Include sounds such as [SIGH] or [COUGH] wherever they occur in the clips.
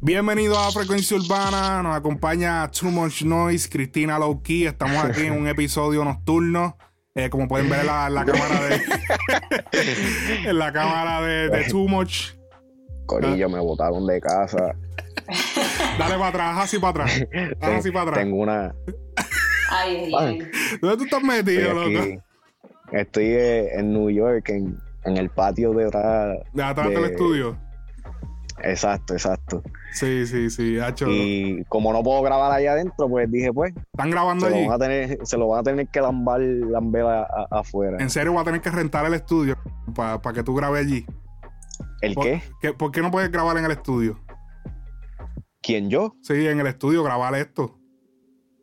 Bienvenido a Frecuencia Urbana, nos acompaña Too Much Noise, Cristina Lowkey, estamos aquí en un [LAUGHS] episodio nocturno. Eh, como pueden ver en la, cámara de. [LAUGHS] en la cámara de, Too Much. Corillo, me botaron de casa. [LAUGHS] Dale para atrás, así para atrás. así para atrás. Tengo una. Ay, ay, ¿Dónde tú estás metido, loco? Estoy eh, en New York, en, en el patio de atrás. De atrás del estudio. Exacto, exacto. Sí, sí, sí, hecho. Y como no puedo grabar ahí adentro, pues dije, pues. ¿Están grabando allí? Lo a tener, se lo van a tener que lambar, lamber afuera. ¿En serio va a tener que rentar el estudio para que tú grabes allí? ¿El qué? ¿Por qué no puedes grabar en el estudio? ¿Quién yo? Sí, en el estudio grabar esto.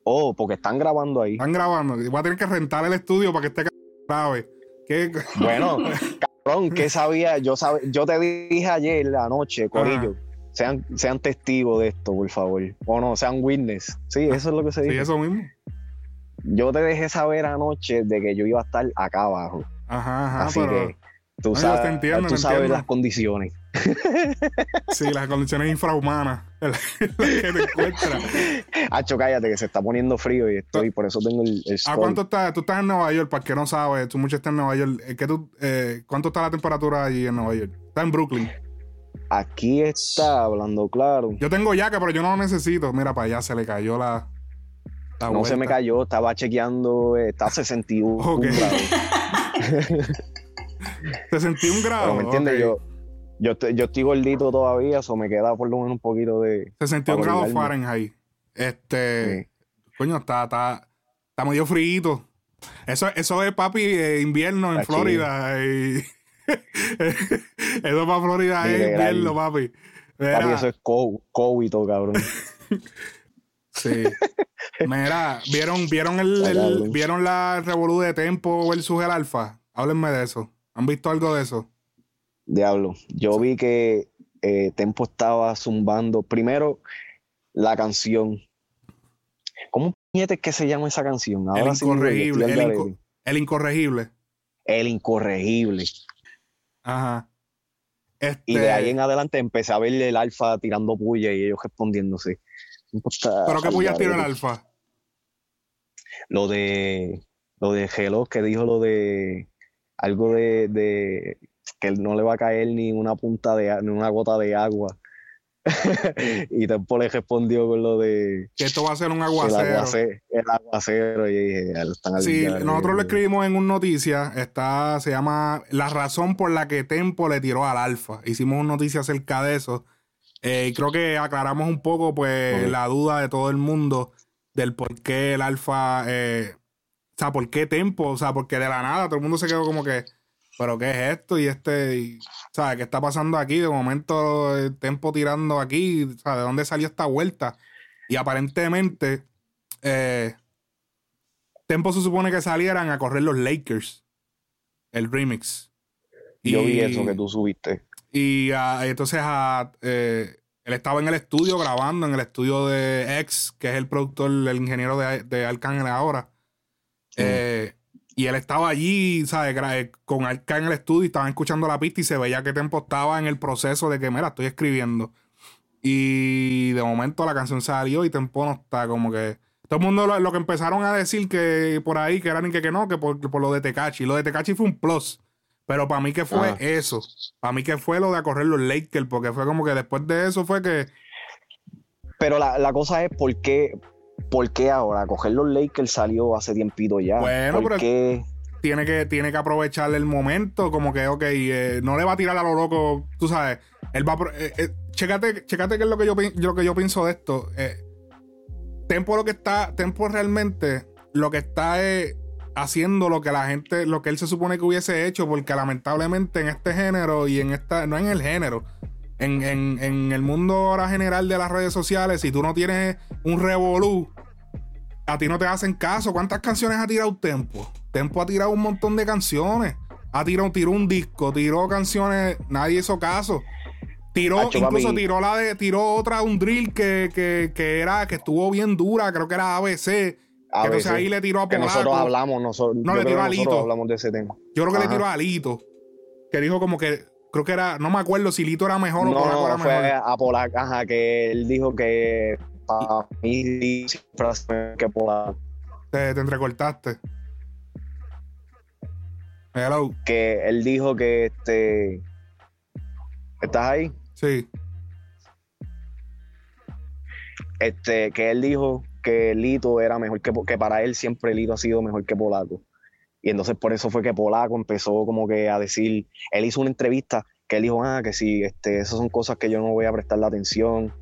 Oh, porque están grabando ahí. Están grabando. Voy a tener que rentar el estudio para que esté grave. ¿Qué? Bueno, [LAUGHS] cabrón, ¿qué sabía? Yo, yo te dije ayer la noche, Corillo. Sean, sean testigos de esto, por favor. O no, sean witness. Sí, eso es lo que se dice. Sí, eso mismo. Yo te dejé saber anoche de que yo iba a estar acá abajo. Ajá, ajá. Así que tú sabes, tú sabes las condiciones. [LAUGHS] Sí, las condiciones infrahumanas en [LAUGHS] las que te encuentras. Hacho, cállate, que se está poniendo frío y estoy, por eso tengo el, ¿A cuánto está? Tú estás en Nueva York, para que no sabes, tú mucho estás en Nueva York. ¿Qué tú, eh, ¿Cuánto está la temperatura allí en Nueva York? Está en Brooklyn. Aquí está, hablando claro. Yo tengo yaca, pero yo no lo necesito. Mira, para allá se le cayó la. no se me cayó, estaba chequeando, eh, está a 61 grados. [LAUGHS] 61 grados. ¿Me entiendes? Yo, yo, yo estoy gordito todavía, eso me queda por lo menos un poquito de. 61 grados Fahrenheit. Este. Coño, está, está, está medio frío. Eso, eso es, papi, eh, invierno en Florida. Y... [LAUGHS] eso para Florida es invierno, papi. Papi, eso es COVID, cabrón. [LAUGHS] sí. Mira, ¿vieron, vieron, el, ¿vieron la revolución de Tempo versus el Alfa? Háblenme de eso. ¿Han visto algo de eso? Diablo. Yo vi que eh, Tempo estaba zumbando. Primero, la canción. ¿Cómo es que se llama esa canción? el incorregible. el, incorregible. El incorregible. Ajá. Y de ahí este en adelante empecé a verle el alfa tirando puya y ellos respondiéndose. ¿Pero qué puya tira el alfa? Lo de. Lo de Hello, que dijo lo de. Algo de, que no le va a caer ni una punta de ni una gota de agua. [LAUGHS] y Tempo le respondió con lo de que esto va a ser un aguacero. El, aguacero, y dije, están Sí, nosotros lo escribimos en una noticia, está, se llama La razón por la que Tempo le tiró al alfa. Hicimos una noticia acerca de eso. Eh, y creo que aclaramos un poco pues la duda de todo el mundo del por qué el alfa, eh, o sea, por qué Tempo, o sea, porque de la nada todo el mundo se quedó como que pero ¿qué es esto? Y este, ¿sabes? ¿Qué está pasando aquí? De momento, el tempo tirando aquí, ¿sabes? ¿De dónde salió esta vuelta? Y aparentemente, eh, Tempo se supone que salieran a correr los Lakers, el remix. Yo vi eso que tú subiste. Y ah, entonces eh, él estaba en el estudio grabando, en el estudio de X, que es el productor, el ingeniero de, de Arcángel ahora. Eh, y él estaba allí, ¿sabes? Eh, con Arca en el estudio y estaban escuchando la pista y se veía que Tempo estaba en el proceso de que, mira, estoy escribiendo. Y de momento la canción salió y Tempo no está como que... Todo el mundo lo, que empezaron a decir que por ahí, que eran que, que no, que por, lo de Tecachi. Lo de Tecachi fue un plus. Pero para mí que fue ah. eso. Para mí que fue lo de correr los Lakers, porque fue como que después de eso fue que... Pero la, la cosa es por qué, ¿Por qué ahora? Coger los Lakers salió hace tiempito ya. Bueno, pero tiene que, tiene que aprovechar el momento, como que, ok, eh, no le va a tirar a lo loco, tú sabes. Él va a, eh, eh, chécate, qué es lo que yo, lo que yo pienso de esto. Tempo lo que está, Tempo realmente lo que está es haciendo lo que la gente, lo que él se supone que hubiese hecho, porque lamentablemente en este género y en esta, no en el género, en, en, el mundo ahora general de las redes sociales, si tú no tienes un revolú, a ti no te hacen caso. ¿Cuántas canciones ha tirado Tempo? Tempo ha tirado un montón de canciones. Ha tirado, tiró un disco, tiró canciones, nadie hizo caso. Tiró, incluso tiró la de, tiró otra, un drill que, que, era, que estuvo bien dura, creo que era ABC. entonces ahí le tiró a Que nosotros hablamos, nosotros, no le tiró a Alito. hablamos de ese tema. Yo creo que le tiró a Alito. Que dijo como que Creo que era, no me acuerdo si Lito era mejor o No, Polaco era no, fue mejor. a Polaco, ajá, que él dijo que para mí mejor que Polaco. Te, te entrecortaste. Hello. Que él dijo que este. ¿Estás ahí? Sí. Este, que él dijo que Lito era mejor que, que para él siempre Lito ha sido mejor que Polaco. Y entonces por eso fue que Polaco empezó como que a decir, él hizo una entrevista que él dijo, ah, que sí, este, esas son cosas que yo no voy a prestarle atención.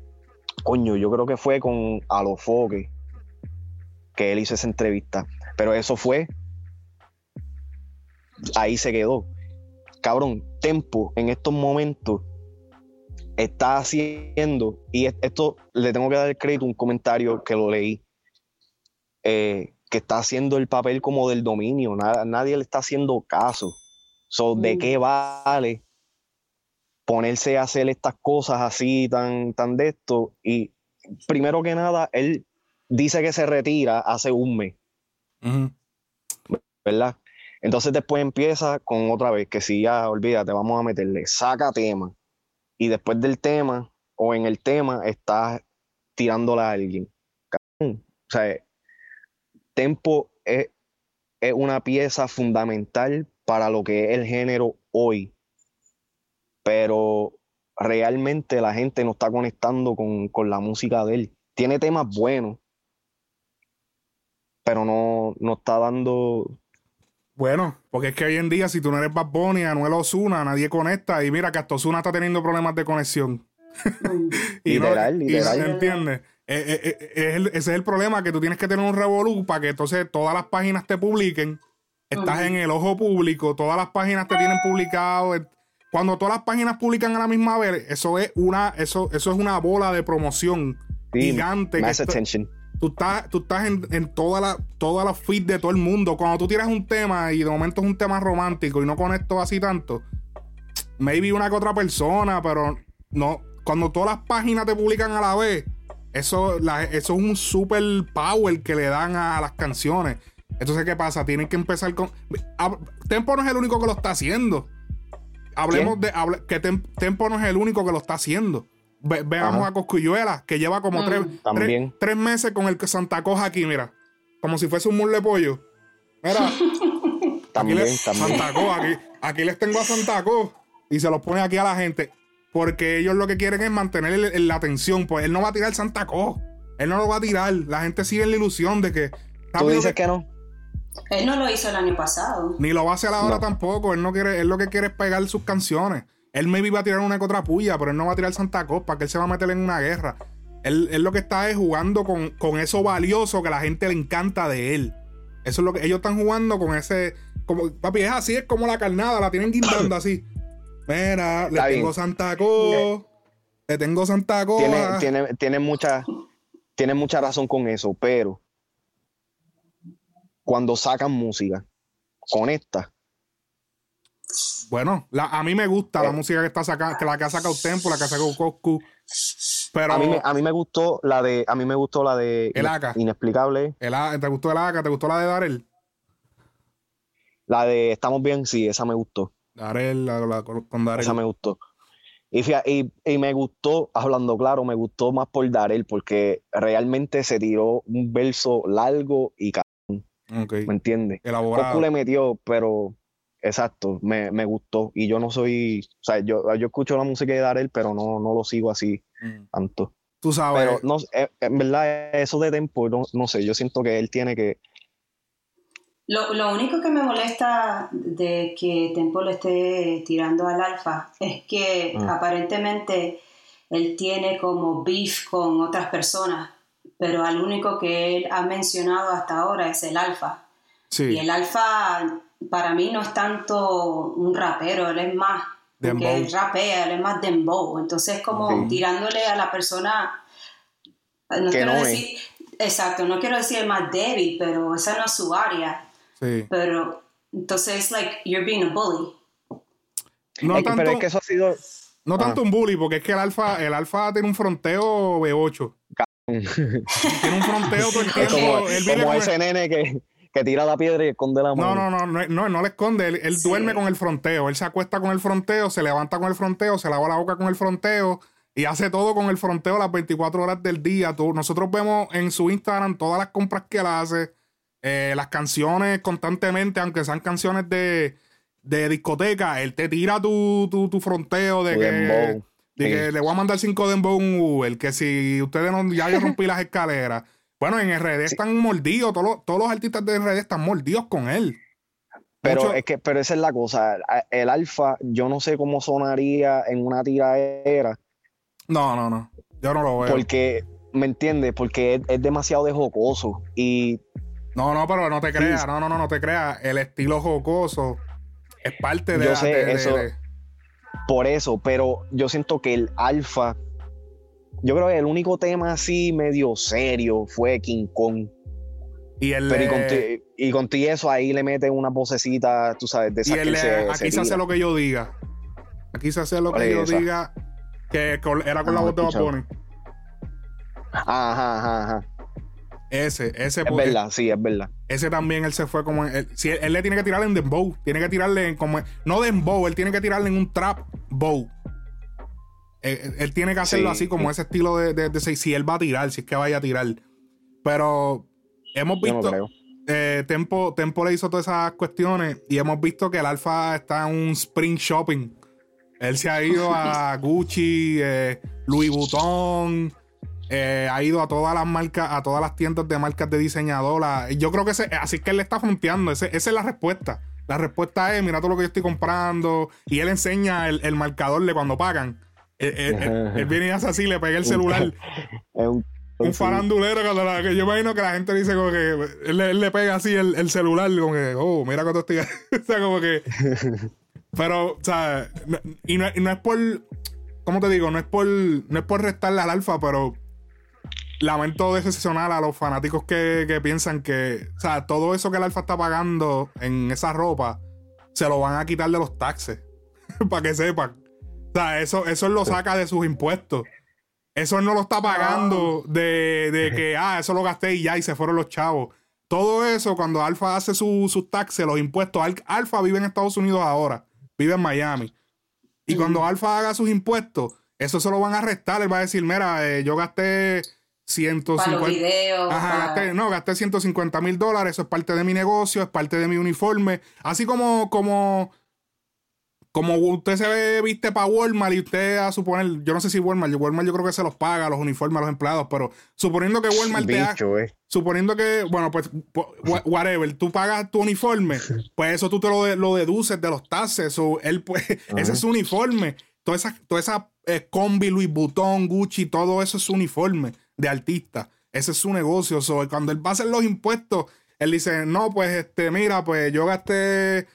Coño, yo creo que fue con Alofoque que él hizo esa entrevista. Pero eso fue, ahí se quedó. Cabrón, Tempo en estos momentos está haciendo, y es- esto le tengo que dar el crédito, un comentario que lo leí, eh, que está haciendo el papel como del dominio, nada- nadie le está haciendo caso. So, ¿De Mm. qué vale ponerse a hacer estas cosas así, tan, tan de esto? Y primero que nada, él dice que se retira hace un mes. ¿verdad? Entonces después empieza con otra vez, que si ya, olvídate, vamos a meterle, saca tema. Y después del tema, o en el tema, estás tirándola a alguien. O sea, Tempo es, es una pieza fundamental para lo que es el género hoy. Pero realmente la gente no está conectando con, con la música de él. Tiene temas buenos, pero no, no está dando Bueno, porque es que hoy en día, si tú no eres Bad Bunny, Anuel Osuna, nadie conecta. Y mira que hasta Osuna está teniendo problemas de conexión. [LAUGHS] Y no- Literal, y literal. no- ¿Entiendes? Eh, eh, eh, es el- ese es el problema, que tú tienes que tener un revolú para que entonces todas las páginas te publiquen. Estás en el ojo público, todas las páginas te tienen publicado. Cuando todas las páginas publican a la misma vez, eso es una, eso, eso es una bola de promoción Sí, gigante. Mass attention. tú estás, tú estás en, en toda la, toda la feed de todo el mundo. Cuando tú tiras un tema y de momento es un tema romántico y no conecto así tanto, maybe una que otra persona, pero no. Cuando todas las páginas te publican a la vez, eso, la- eso es un super power que le dan a, las canciones. Entonces, ¿qué pasa? Tienen que empezar con. hab- Tempo no es el único que lo está haciendo. Hablemos ¿Quién? de. hable- que Tem- Tempo no es el único que lo está haciendo. Ve- veamos Ajá. a Coscuyuela, que lleva como Mm. tres, tres meses con el Santa Coja aquí, mira. Como si fuese un muslo de pollo. Mira, [LAUGHS] aquí También, le- también. Santa Co, aquí, aquí les tengo a Santa Co y se los pone aquí a la gente. Porque ellos lo que quieren es mantener el- el- la atención. Pues él no va a tirar Santa Co. Él no lo va a tirar. La gente sigue en la ilusión de que. ¿Tú dices que- que no? Él no lo hizo el año pasado. Ni lo va a hacer ahora No. tampoco. Él no quiere, él lo que quiere es pegar sus canciones. Él maybe va a tirar una que otra puya, pero él no va a tirar Santa que él se va a meter en una guerra. Él, él lo que está es jugando con, con eso valioso que a la gente le encanta de él. Eso es lo que ellos están jugando con ese. Como, papi, es así, es como la carnada, la tienen guindando así. [COUGHS] Mira, le tengo. Santa Cruz. Le tengo Santa Cruz. Tiene, tiene, tiene, mucha, tiene mucha razón con eso, pero cuando sacan música, conecta. Bueno, la- a mí me gusta la Eh. música que está sacando, que la que ha sacado Tempo, la que ha sacado Coscu. Pero A mí, me, a mí me gustó la de, a mí me gustó la de El. Inexplicable, el ¿te gustó el AK? ¿Te gustó la de Darel? la de Estamos bien, sí, esa me gustó. Darel, la, la- con Darel. Esa me gustó. Y, y, y me gustó, hablando claro, me gustó más por Darel, porque realmente se tiró un verso largo y ca- Ok. ¿me entiendes? Elaborado. Coscu le metió, pero exacto, me, me gustó. Y yo no soy, o sea, yo, yo escucho la música de Darel, pero no, no lo sigo así Mm. tanto. Tú sabes. Pero no, eh, en verdad, eso de tempo, no, no sé, yo siento que él tiene que. Lo, lo único que me molesta de que Tempo le esté tirando al alfa es que Ah. aparentemente él tiene como beef con otras personas, pero al único que él ha mencionado hasta ahora es el alfa. sí. Y el alfa para mí no es tanto un rapero, él es más, Dembow. él rapea, él es más dembow. Entonces como tirándole a la persona, no Que quiero no es. decir, exacto, no quiero decir el más débil, pero esa no es su área. sí. Pero entonces es like you're being a bully. No Es que- tanto, pero es que eso ha sido. no Ah. tanto un bully, porque es que el alfa, el alfa tiene un fronteo B8. Tiene un fronteo todo el [LAUGHS] Es como, él vive como con ese nene que, que tira la piedra y esconde la mano. No, no, no, no, no, le esconde. Él, duerme con el fronteo. Él se acuesta con el fronteo, se levanta con el fronteo, se lava la boca con el fronteo y hace todo con el fronteo las 24 horas del día. nosotros vemos en su Instagram todas las compras que él hace, eh, las canciones constantemente, aunque sean canciones de, discoteca. Él te tira tu, tu, fronteo de que. De que le voy a mandar cinco dembow un Uber, que si ustedes no, ya yo rompí las escaleras. Bueno, en RD están mordidos, todos, todos los artistas de RD están mordidos con él. Pero es que, pero esa es la cosa. El alfa, yo no sé cómo sonaría en una tiradera. No, no, no. Yo no lo veo. Porque, ¿me entiendes? Porque es, demasiado de jocoso. Y. No, no, pero no te creas, no, no, no, no te creas. El estilo jocoso es parte de. Yo sé, eso. Por eso, pero yo siento que el alfa yo creo que el único tema así medio serio fue King Kong. Y, el, y, con, y eso ahí le mete una vocecita, tú sabes, de esa y Aquí se, hace lo que yo diga. Aquí se hace lo que yo diga. Que era con la voz de Bad Ajá, ajá, ajá. Ese, ese. Es verdad, sí, es verdad. Ese también él se fue como. Él, si él, le tiene que tirarle en dembow. Tiene que tirarle en como. No dembow, él tiene que tirarle en un trap bow. Eh, él, tiene que hacerlo así, como ese estilo de, de, si él va a tirar, si es que vaya a tirar. Pero hemos visto. Eh, Tempo, Tempo le hizo todas esas cuestiones y hemos visto que el Alfa está en un spring shopping. Él se ha ido a [LAUGHS] Gucci, eh, Louis Vuitton, ha ido a todas las marcas, a todas las tiendas de marcas de diseñadora. Yo creo que ese, así que él le está fronteando. esa es la respuesta. La respuesta es: mira todo lo que yo estoy comprando. Y él enseña el, el marcador de cuando pagan. [LAUGHS] Él, viene y hace así, le pega el celular. [LAUGHS] un, farandulero que, yo imagino que la gente dice como que él, le pega así el, celular, como que, oh, mira cuánto estoy. [LAUGHS] o sea, como que. Pero, o sea, y, no, es por. ¿Cómo te digo? No es por, no es por restarle al alfa, pero lamento decepcionar a los fanáticos que, que, piensan que, o sea, todo eso que el alfa está pagando en esa ropa, se lo van a quitar de los taxes. [LAUGHS] Para que sepan. O sea, eso, eso lo saca de sus impuestos. Eso no lo está pagando de, que, [LAUGHS] ah, eso lo gasté y ya, y se fueron los chavos. Todo eso, cuando Alfa hace sus taxes, los impuestos, Alfa vive en Estados Unidos ahora, vive en Miami. Y cuando Alfa haga sus impuestos, eso se lo van a restar. Él va a decir, mira, eh, yo gasté 150. Ajá, no, gasté 150 mil dólares, eso es parte de mi negocio, es parte de mi uniforme. Así como, como como usted se viste para Walmart y usted a suponer, yo no sé si Walmart, Walmart yo creo que se los paga los uniformes a los empleados, pero suponiendo que Walmart te haga, eh. suponiendo que, bueno, pues, whatever, tú pagas tu uniforme, [LAUGHS] pues eso tú te lo, lo deduces de los taxes, o él pues, [LAUGHS] ese es su uniforme, toda esa, toda esa eh, combi, Louis Vuitton, Gucci, todo eso es su uniforme de artista, ese es su negocio, so, cuando él va a hacer los impuestos, él dice, no, pues, este, mira, pues yo gasté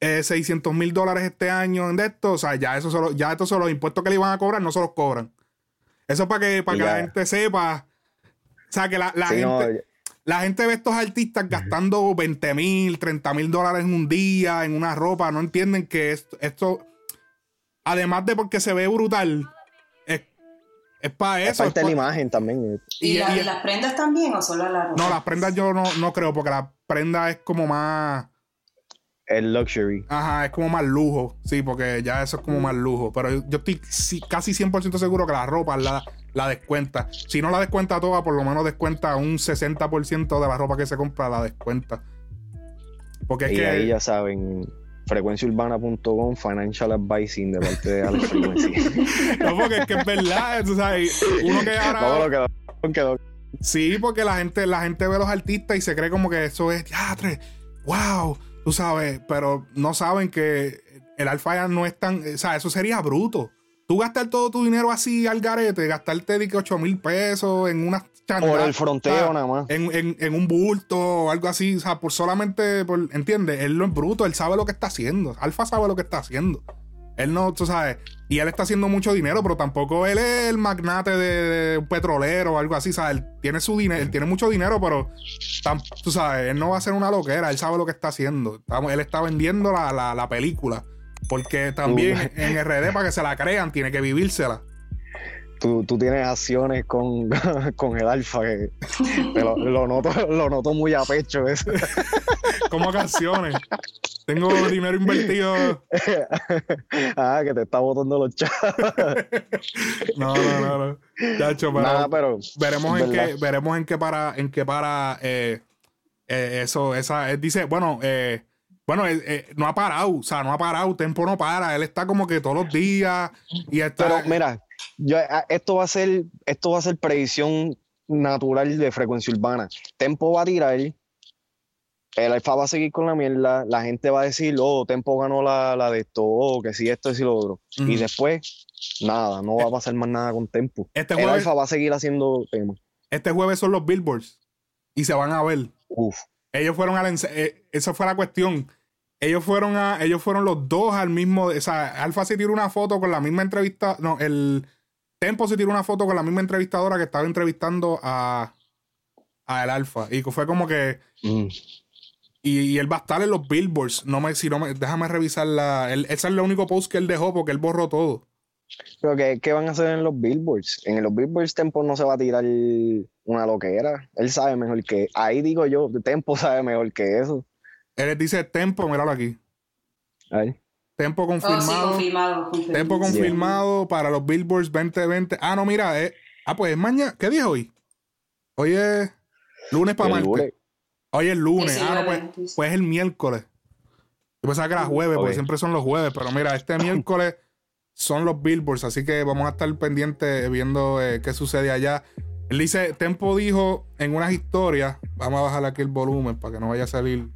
600 mil dólares este año en esto, o sea, ya eso solo, ya estos son los impuestos que le iban a cobrar, no se los cobran. Eso es para que, para que la gente sepa. O sea, que la, gente. la gente ve a estos artistas gastando 20 mil, 30 mil dólares en un día, en una ropa. No entienden que esto, esto además de porque se ve brutal, es para eso. Es parte de la imagen también. ¿Y, las prendas también o solo la ropa? No, las prendas yo no, no creo, porque la prenda es como más el luxury. Ajá, es como más lujo. Sí, porque ya eso es como más lujo. Pero yo estoy casi 100% seguro que la ropa la, la descuenta. Si no la descuenta toda, por lo menos descuenta un 60% de la ropa que se compra, la descuenta. Porque es y que. ahí ya saben, frecuenciaurbana.com, financial advising de parte de Alex [LAUGHS] no, porque es que es verdad. Tú sabes, uno que ahora. Sí, porque la gente, la gente ve a los artistas y se cree como que eso es teatro. ¡Wow! Tú sabes, pero no saben que el alfa no es tan. O sea, eso sería bruto. Tú gastar todo tu dinero así al garete, gastarte de 8 mil pesos en una chandas. Por el fronteo nada más. En, un bulto o algo así. O sea, por solamente. Por, ¿Entiendes? Él no es bruto, él sabe lo que está haciendo. Alfa sabe lo que está haciendo. Él no, tú sabes, y él está haciendo mucho dinero, pero tampoco él es el magnate de, un petrolero o algo así, ¿sabes? Él tiene su dinero, él tiene mucho dinero, pero tú sabes, él no va a ser una loquera, él sabe lo que está haciendo. Él está vendiendo la, película, porque también uh. en RD, para que se la crean, tiene que vivírsela. tú, tú tienes acciones con, [LAUGHS] con el alfa que lo, lo noto, lo noto muy a pecho eso. [LAUGHS] Como canciones. Tengo dinero invertido. [LAUGHS] ah, que te está botando los chavos. No, no, no, no. Chacho, pero, Nada, pero veremos en qué, veremos en qué para, en qué para eh, eh, eso, esa, él dice, bueno, eh, bueno, él, eh, no ha parado, o sea, no ha parado, Tempo no para, él está como que todos los días y está. Pero mira, yo, a- esto va a ser, esto va a ser predicción natural de frecuencia urbana. Tempo va a tirar, el alfa va a seguir con la mierda, la gente va a decir, oh, Tempo ganó la, la de esto, oh, que si esto, y si lo otro. Y después, nada, no va a pasar más nada con Tempo. Este el jueves, alfa va a seguir haciendo temas. este jueves son los Billboards y se van a ver. Uf. Ellos fueron al eh, esa fue la cuestión. Ellos fueron a, ellos fueron los dos al mismo, o sea, Alfa se tiró una foto con la misma entrevista, no, el Tempo se tiró una foto con la misma entrevistadora que estaba entrevistando a, a el Alfa y fue como que Mm. y, y él va a estar en los billboards, no me si no me déjame revisar la él- ese es el único post que él dejó porque él borró todo. Pero ¿qué, qué van a hacer en los billboards? En los billboards Tempo no se va a tirar una loquera. Él sabe mejor que... Ahí digo yo, Tempo sabe mejor que eso. Él dice Tempo, míralo aquí. A ver. Tempo Oh, sí, confirmado. Tempo confirmado para los Billboards 2020. Ah, no, mira. eh, ah, pues es mañana. ¿Qué día es hoy? Hoy es lunes para martes. lunes. Hoy es lunes. ah, no, 19, pues, pues es el miércoles. Yo pensaba que era jueves, porque Ok. siempre son los jueves. Pero mira, este [LAUGHS] miércoles son los Billboards. Así que vamos a estar pendientes viendo eh, qué sucede allá. Él dice, Tempo dijo en unas historias, vamos a bajar aquí el volumen para que no vaya a salir.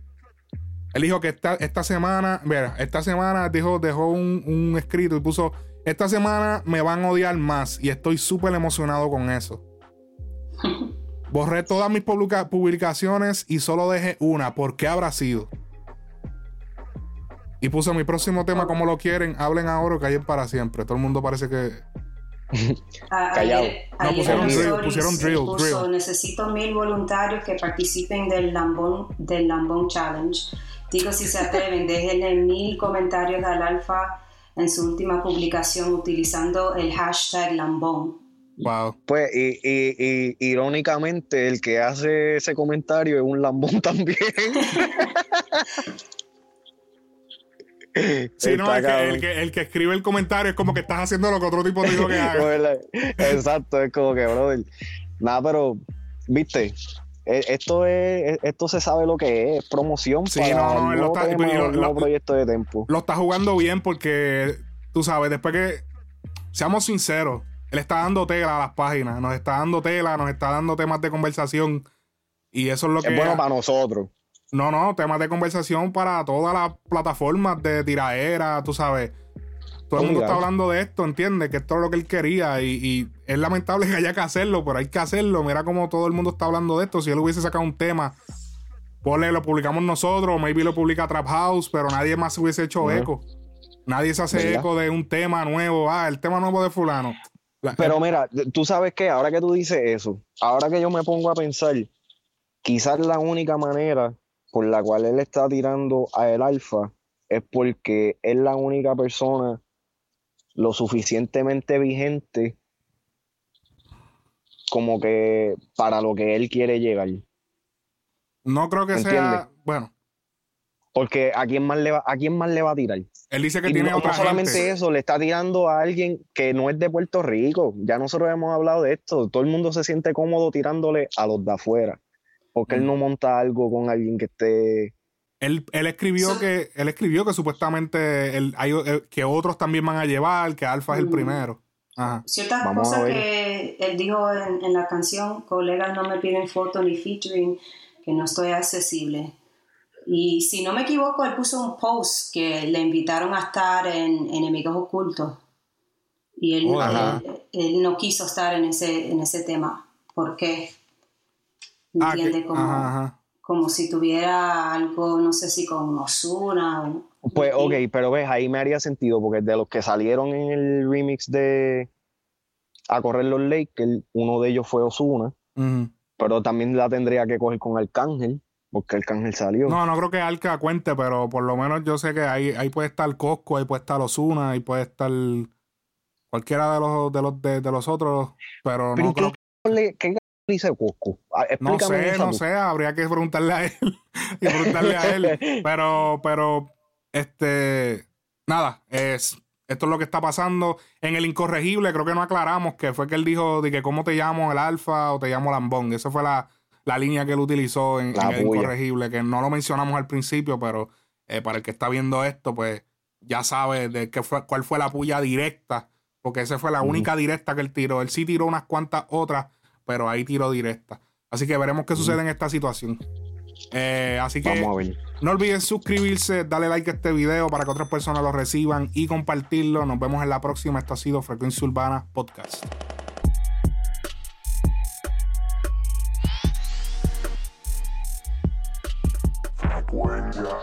Él dijo que esta, esta semana, mira, esta semana dijo, dejó un, un escrito y puso, esta semana me van a odiar más y estoy súper emocionado con eso. [LAUGHS] Borré todas mis publica- publicaciones y solo dejé una. ¿Por qué habrá sido? Y puso mi próximo tema, como lo quieren, hablen ahora o callen para siempre. Todo el mundo parece que... [LAUGHS] A- Callado. Ayer, No, ayer pusieron drill, pusieron drill, puso, drill. necesito mil voluntarios que participen del Lambón, del Lambón Challenge. Digo, si se atreven, déjenle mil comentarios al Alfa en su última publicación utilizando el hashtag Lambón. Wow. Pues, y, y, y irónicamente, el que hace ese comentario es un lambón [LAUGHS] también. Sí, no, el que, el, que, el que escribe el comentario es como que estás haciendo lo que otro tipo dijo que [LAUGHS] haga. Pues, Exacto, es como que, brother. Nada, pero, viste, esto es, esto se sabe lo que es, promoción Sí, para no, no, el lo nuevo, está- tema, lo- el nuevo lo- proyecto de Tempo. Lo está jugando bien porque, tú sabes, después que, seamos sinceros, él está dando tela a las páginas, nos está dando tela, nos está dando temas de conversación. Y eso es lo que... Es bueno para nosotros. No, no, temas de conversación para todas las plataformas de tiraera, tú sabes. Todo el mundo está hablando de esto, ¿entiendes? Que esto es lo que él quería y, y es lamentable que haya que hacerlo, pero hay que hacerlo. Mira cómo todo el mundo está hablando de esto. Si él hubiese sacado un tema, ponle, lo publicamos nosotros, maybe lo publica Trap House, pero nadie más se hubiese hecho eco. Nadie se hace eco de un tema nuevo. Ah, el tema nuevo de fulano. La- Pero mira, tú sabes que ahora que tú dices eso, ahora que yo me pongo a pensar, quizás la única manera por la cual él está tirando a el alfa es porque es la única persona lo suficientemente vigente como que para lo que él quiere llegar. no creo que sea... Bueno, Porque a quién más le va, a quién más le va a tirar. él dice que Y tiene no, otra no solamente gente. eso, le está tirando a alguien que no es de Puerto Rico. Ya nosotros hemos hablado de esto. Todo el mundo se siente cómodo tirándole a los de afuera. Porque él Mm. no monta algo con alguien que esté. Él, él escribió So- que él escribió que supuestamente él- hay, eh, que otros también van a llevar, que Alfa es el Mm. primero. Ajá. Ciertas Vamos cosas que él dijo en, en la canción, colegas no me piden foto ni featuring, que no estoy accesible. Y si no me equivoco, él puso un post que le invitaron a estar en Enemigos Ocultos. Y él, Oh, él, él no quiso estar en ese, en ese tema. ¿Por qué? Ah, que- ¿Entiende? como, ajá, ajá. Como si tuviera algo, no sé si con Osuna o... Pues, ok, pero ves, ahí me haría sentido, porque de los que salieron en el remix de A Correr los Lakers, uno de ellos fue Osuna, pero también la tendría que coger con Arcángel, porque Arcángel salió. No, no creo que Alca cuente, pero por lo menos yo sé que ahí, ahí puede estar Cosco, ahí puede estar Osuna, ahí puede estar cualquiera de los de los de, los otros, pero, no creo ¿qué, ¿Qué dice Cusco? Ah, no sé, no sé, habría que preguntarle a él [LAUGHS] y preguntarle a él, [LAUGHS] pero pero este nada, es esto es lo que está pasando. En el incorregible, creo que no aclaramos que fue que él dijo de que cómo te llamo el alfa o te llamo lambón. Esa fue la, línea que él utilizó en, el incorregible, que no lo mencionamos al principio, pero eh, para el que está viendo esto, pues ya sabe de qué fue, cuál fue la puya directa, porque esa fue la única directa que él tiró. Él sí tiró unas cuantas otras, pero ahí tiró directa. Así que veremos qué sucede en esta situación. Eh, así que no olviden suscribirse, darle like a este video para que otras personas lo reciban y compartirlo. Nos vemos en la próxima. Esto ha sido Frecuencia Urbana Podcast. Frecuencia